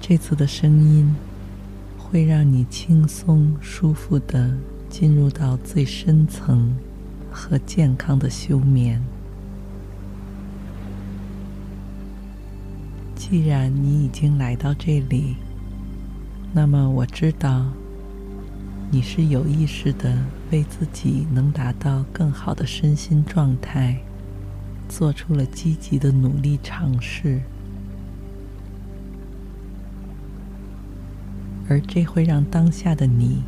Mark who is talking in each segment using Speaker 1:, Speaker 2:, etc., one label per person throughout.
Speaker 1: 这次的声音会让你轻松舒服的进入到最深层和健康的休眠。既然你已经来到这里，那么我知道你是有意识的为自己能达到更好的身心状态，做出了积极的努力尝试。而这会让当下的你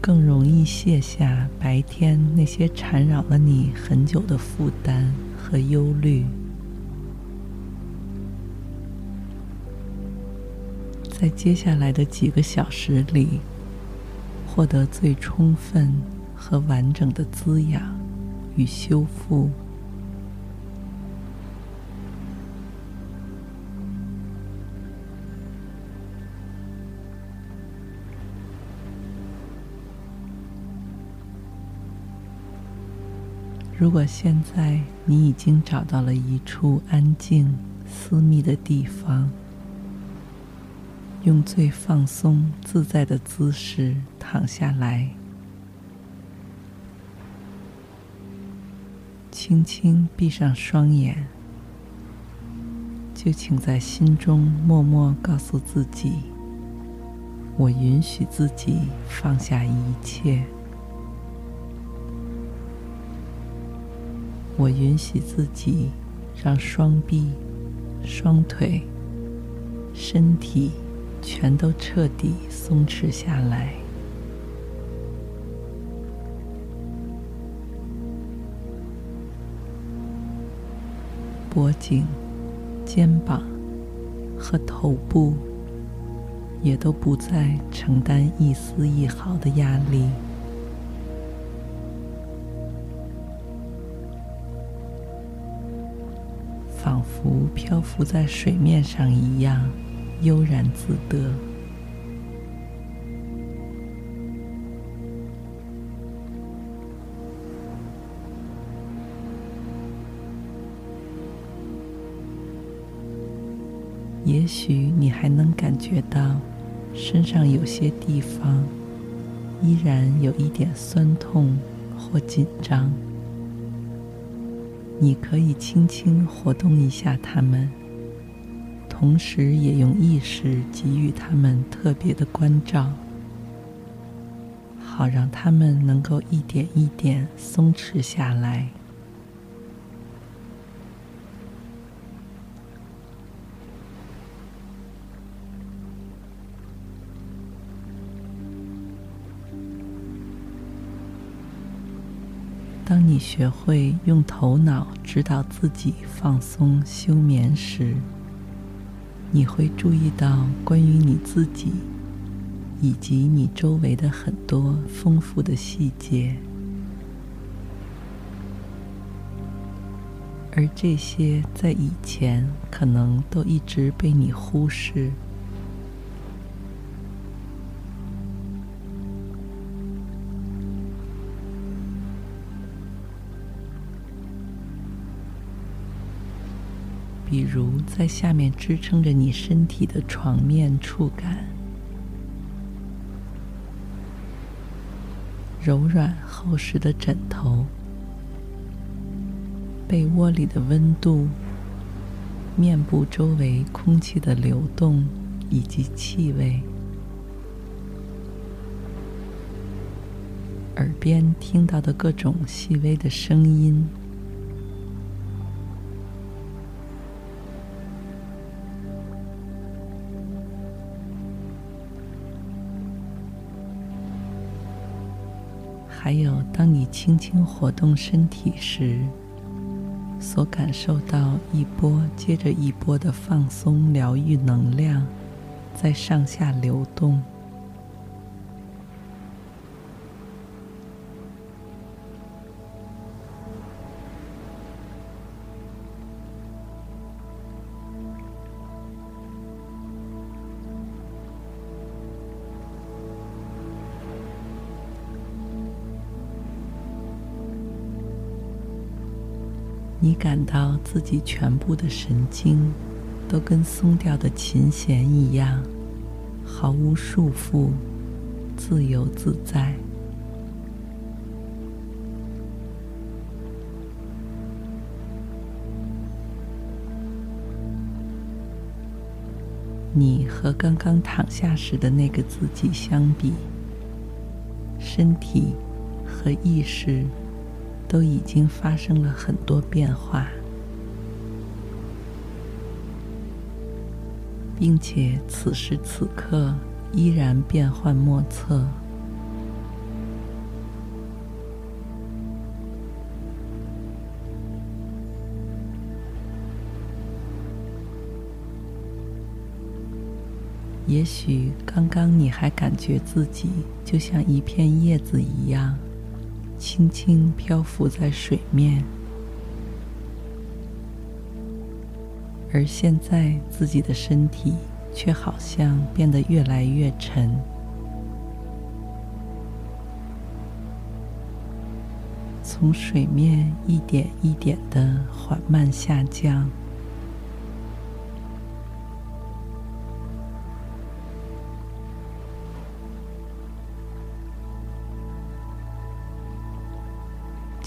Speaker 1: 更容易卸下白天那些缠绕了你很久的负担和忧虑，在接下来的几个小时里，获得最充分和完整的滋养与修复。如果现在你已经找到了一处安静、私密的地方，用最放松、自在的姿势躺下来，轻轻闭上双眼，就请在心中默默告诉自己：“我允许自己放下一切。”我允许自己让双臂、双腿、身体全都彻底松弛下来，脖颈、肩膀和头部也都不再承担一丝一毫的压力。漂浮在水面上一样悠然自得。也许你还能感觉到身上有些地方依然有一点酸痛或紧张。你可以轻轻活动一下它们，同时也用意识给予它们特别的关照，好让它们能够一点一点松弛下来。当你学会用头脑指导自己放松休眠时，你会注意到关于你自己以及你周围的很多丰富的细节，而这些在以前可能都一直被你忽视。如，在下面支撑着你身体的床面触感，柔软厚实的枕头，被窝里的温度，面部周围空气的流动。以及气味，耳边听到的各种细微的声音。当你轻轻活动身体时，所感受到一波接着一波的放松疗愈能量在上下流动。你感到自己全部的神经都跟松掉的琴弦一样，毫无束缚，自由自在。你和刚刚躺下时的那个自己相比，身体和意识。都已经发生了很多变化，并且此时此刻依然变幻莫测。也许刚刚你还感觉自己就像一片叶子一样。轻轻漂浮在水面，而现在自己的身体却好像变得越来越沉，从水面一点一点的缓慢下降。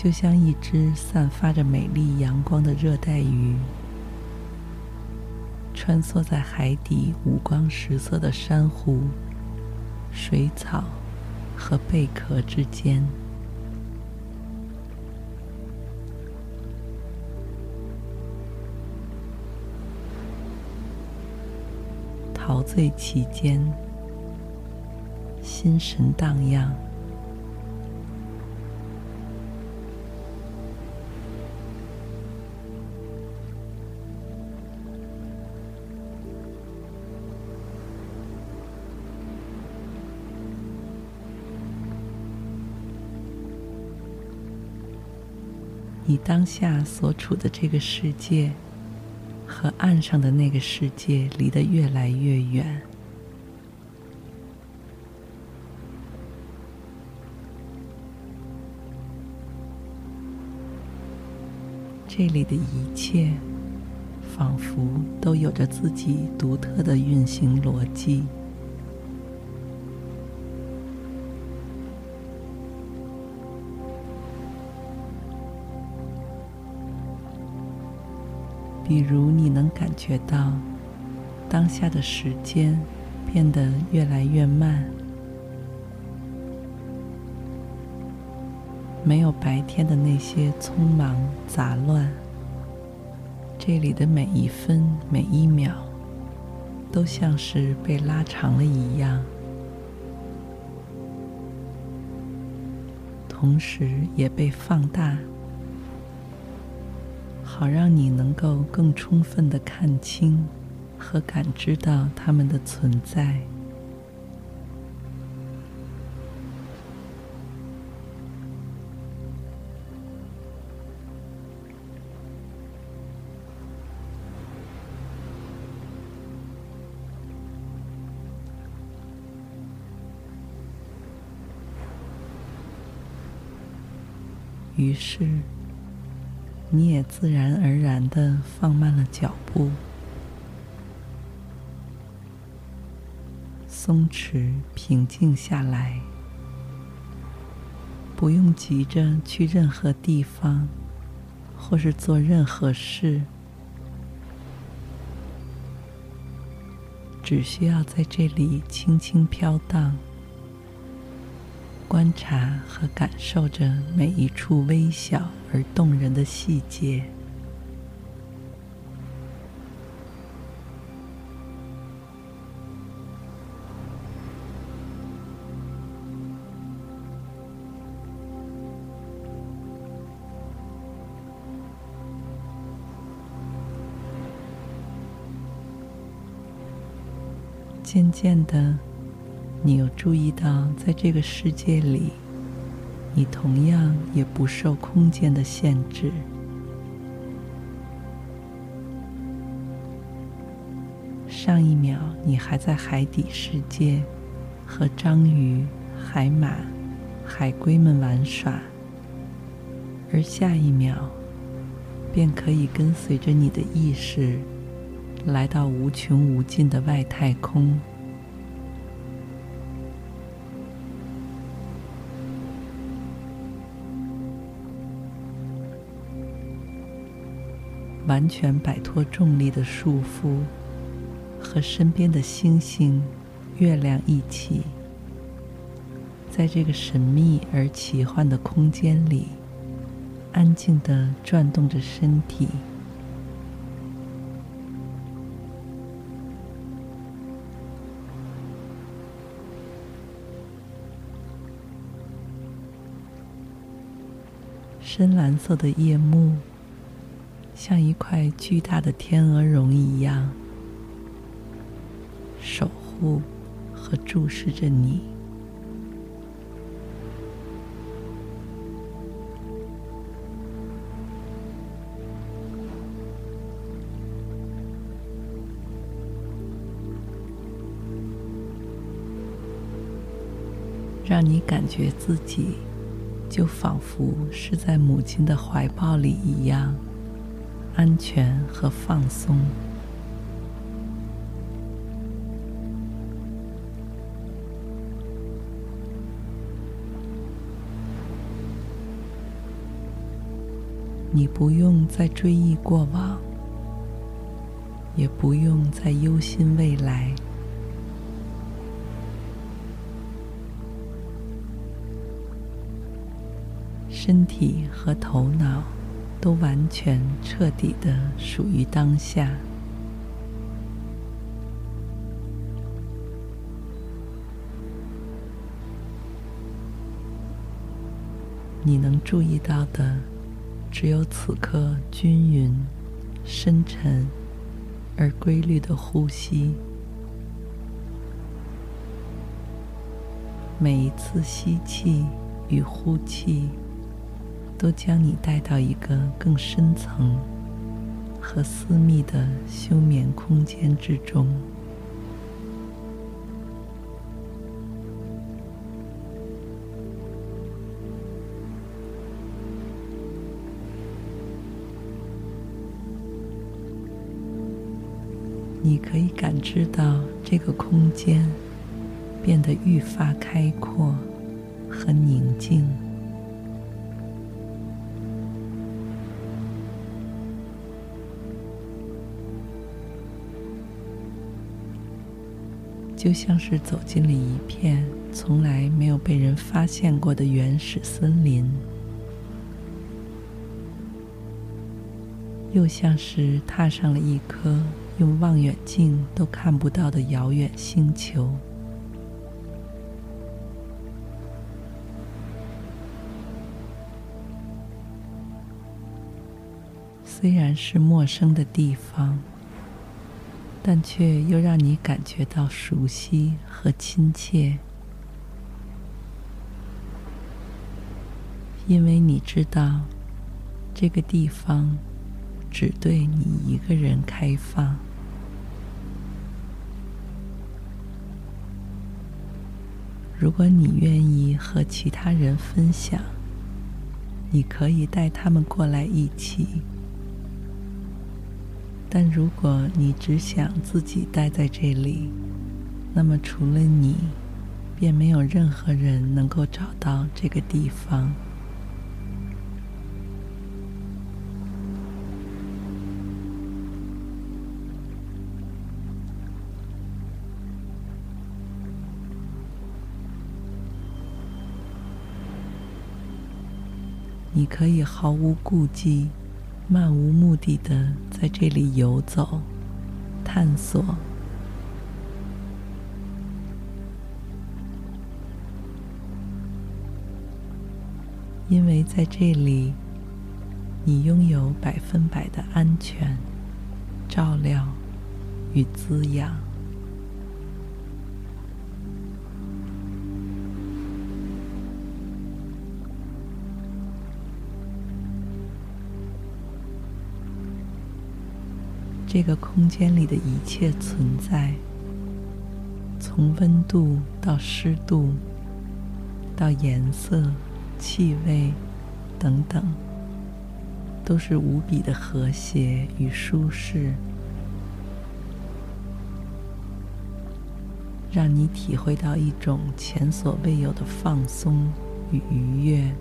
Speaker 1: 就像一只散发着美丽阳光的热带鱼，穿梭在海底五光十色的珊瑚、水草和贝壳之间，陶醉其间，心神荡漾。你当下所处的这个世界，和岸上的那个世界离得越来越远。这里的一切，仿佛都有着自己独特的运行逻辑。比如，你能感觉到当下的时间变得越来越慢，没有白天的那些匆忙杂乱。这里的每一分每一秒都像是被拉长了一样，同时也被放大。好让你能够更充分地看清和感知到它们的存在。于是。你也自然而然的放慢了脚步，松弛、平静下来，不用急着去任何地方，或是做任何事，只需要在这里轻轻飘荡。观察和感受着每一处微小而动人的细节。渐渐的你有注意到，在这个世界里，你同样也不受空间的限制。上一秒，你还在海底世界和章鱼、海马、海龟们玩耍，而下一秒，便可以跟随着你的意识，来到无穷无尽的外太空。完全摆脱重力的束缚。和身边的星星、月亮一起，在这个神秘而奇幻的空间里，安静地转动着身体，深蓝色的夜幕，像一块巨大的天鹅绒一样。守护和注视着你，让你感觉自己就仿佛是在母亲的怀抱里一样，安全和放松。你不用再追忆过往，也不用再忧心未来，身体和头脑都完全彻底的属于当下。你能注意到的。只有此刻均匀、深沉而规律的呼吸，每一次吸气与呼气，都将你带到一个更深层和私密的休眠空间之中。你可以感知到这个空间变得愈发开阔和宁静，就像是走进了一片从来没有被人发现过的原始森林，又像是踏上了一颗。用望远镜都看不到的遥远星球，虽然是陌生的地方，但却又让你感觉到熟悉和亲切，因为你知道这个地方只对你一个人开放。如果你愿意和其他人分享，你可以带他们过来一起。但如果你只想自己待在这里，那么除了你，便没有任何人能够找到这个地方。你可以毫无顾忌、漫无目的的在这里游走、探索，因为在这里，你拥有百分百的安全、照料与滋养。这个空间里的一切存在，从温度到湿度，到颜色、气味等等，都是无比的和谐与舒适，让你体会到一种前所未有的放松与愉悦。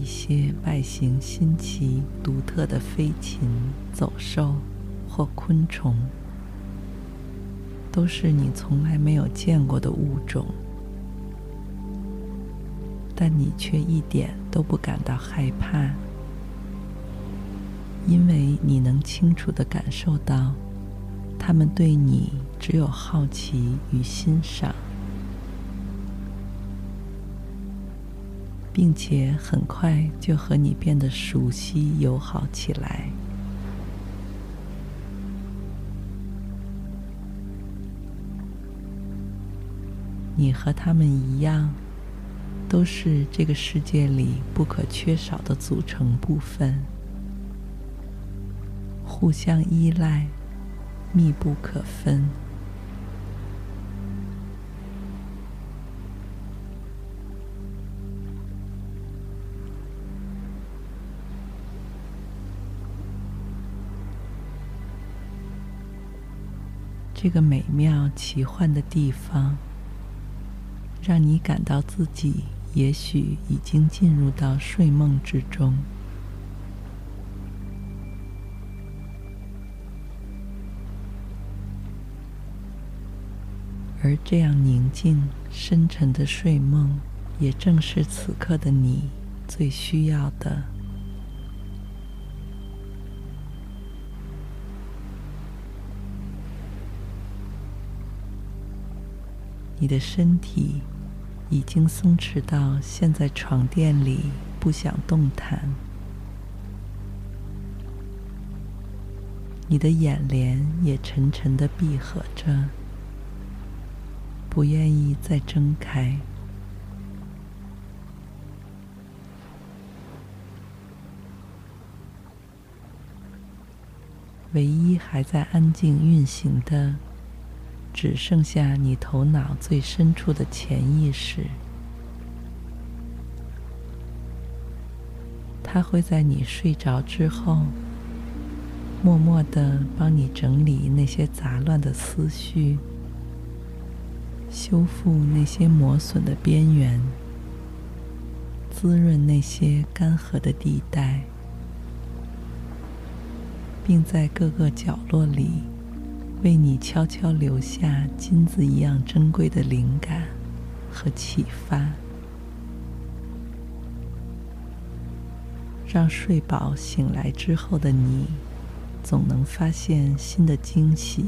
Speaker 1: 一些外形新奇、独特的飞禽、走兽或昆虫，都是你从来没有见过的物种，但你却一点都不感到害怕，因为你能清楚的感受到，它们对你只有好奇与欣赏。并且很快就和你变得熟悉友好起来。你和他们一样，都是这个世界里不可缺少的组成部分，互相依赖，密不可分。这个美妙奇幻的地方，让你感到自己也许已经进入到睡梦之中，而这样宁静深沉的睡梦，也正是此刻的你最需要的。你的身体已经松弛到陷在床垫里不想动弹，你的眼帘也沉沉的闭合着，不愿意再睁开。唯一还在安静运行的。只剩下你头脑最深处的潜意识，它会在你睡着之后，默默的帮你整理那些杂乱的思绪，修复那些磨损的边缘，滋润那些干涸的地带，并在各个角落里。为你悄悄留下金子一样珍贵的灵感和启发，让睡饱醒来之后的你，总能发现新的惊喜。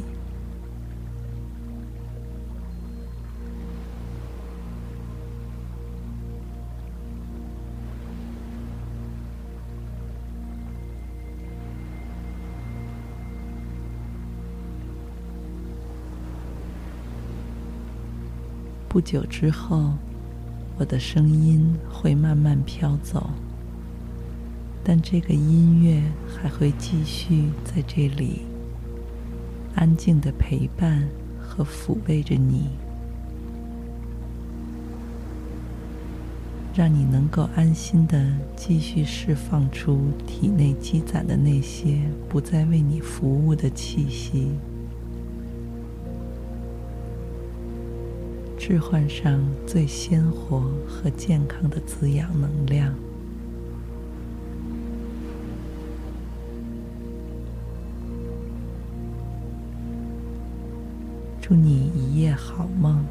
Speaker 1: 久之后，我的声音会慢慢飘走，但这个音乐还会继续在这里安静的陪伴和抚慰着你，让你能够安心的继续释放出体内积攒的那些不再为你服务的气息。置换上最鲜活和健康的滋养能量。祝你一夜好梦，